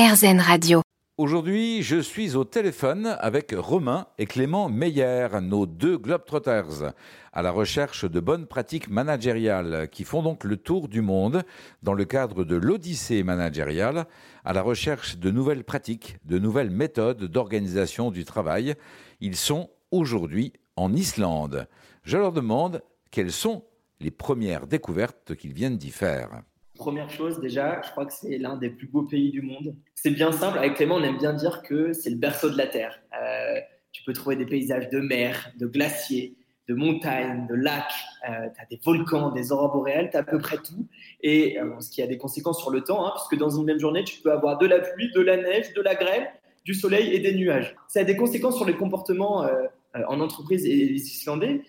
RZN Radio. Aujourd'hui, je suis au téléphone avec Romain et Clément Meyer, nos deux Globetrotters, à la recherche de bonnes pratiques managériales qui font donc le tour du monde dans le cadre de l'Odyssée managériale, à la recherche de nouvelles pratiques, de nouvelles méthodes d'organisation du travail. Ils sont aujourd'hui en Islande. Je leur demande quelles sont les premières découvertes qu'ils viennent d'y faire. Première chose, déjà, je crois que c'est l'un des plus beaux pays du monde. C'est bien simple. Avec Clément, on aime bien dire que c'est le berceau de la Terre. Euh, tu peux trouver des paysages de mer, de glaciers, de montagnes, de lacs. Euh, tu as des volcans, des aurores boréales, tu as à peu près tout. Et euh, ce qui a des conséquences sur le temps, hein, puisque dans une même journée, tu peux avoir de la pluie, de la neige, de la grêle, du soleil et des nuages. Ça a des conséquences sur les comportements en entreprise et les Islandais,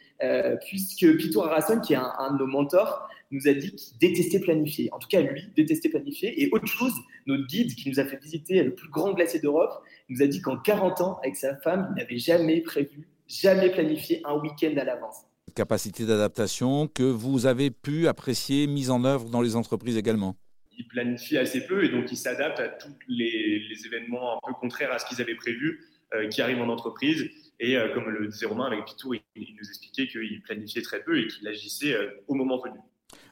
puisque Pitou Arason, qui est un, un de nos mentors, nous a dit qu'il détestait planifier. En tout cas, lui, détestait planifier. Et autre chose, notre guide qui nous a fait visiter le plus grand glacier d'Europe nous a dit qu'en 40 ans, avec sa femme, il n'avait jamais prévu, jamais planifié un week-end à l'avance. Capacité d'adaptation que vous avez pu apprécier, mise en œuvre dans les entreprises également il planifie assez peu et donc il s'adapte à tous les, événements un peu contraires à ce qu'ils avaient prévu euh, qui arrivent en entreprise. Et euh, comme le disait Romain avec Pitou, il, nous expliquait qu'il planifiait très peu et qu'il agissait euh, au moment venu.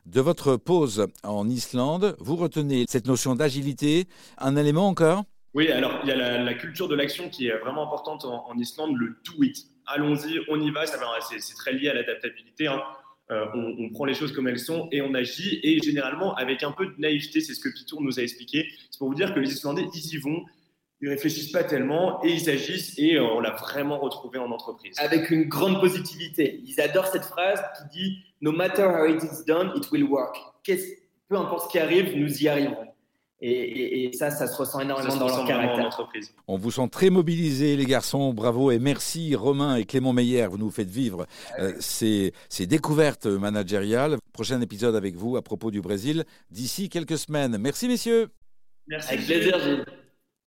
De votre pause en Islande, vous retenez cette notion d'agilité. Un élément encore? Oui, alors il y a la, culture de l'action qui est vraiment importante en, Islande, le do it. Allons-y, on y va, c'est très lié à l'adaptabilité. Hein. Euh, on, prend les choses comme elles sont et on agit, et généralement avec un peu de naïveté, c'est ce que Pitour nous a expliqué. C'est pour vous dire que les Islandais, ils y vont, ils réfléchissent pas tellement et ils agissent et euh, on l'a vraiment retrouvé en entreprise. Avec une grande positivité. Ils adorent cette phrase qui dit No matter how it is done, it will work. Peu importe ce qui arrive, nous y arriverons. Et, ça, ça se ressent énormément dans leur caractère. entreprise. On vous sent très mobilisés, les garçons. Bravo et merci, Romain et Clément Meyer. Vous nous faites vivre euh, ces, ces, découvertes managériales. Prochain épisode avec vous à propos du Brésil d'ici quelques semaines. Merci, messieurs. Merci. Avec plaisir, Gilles.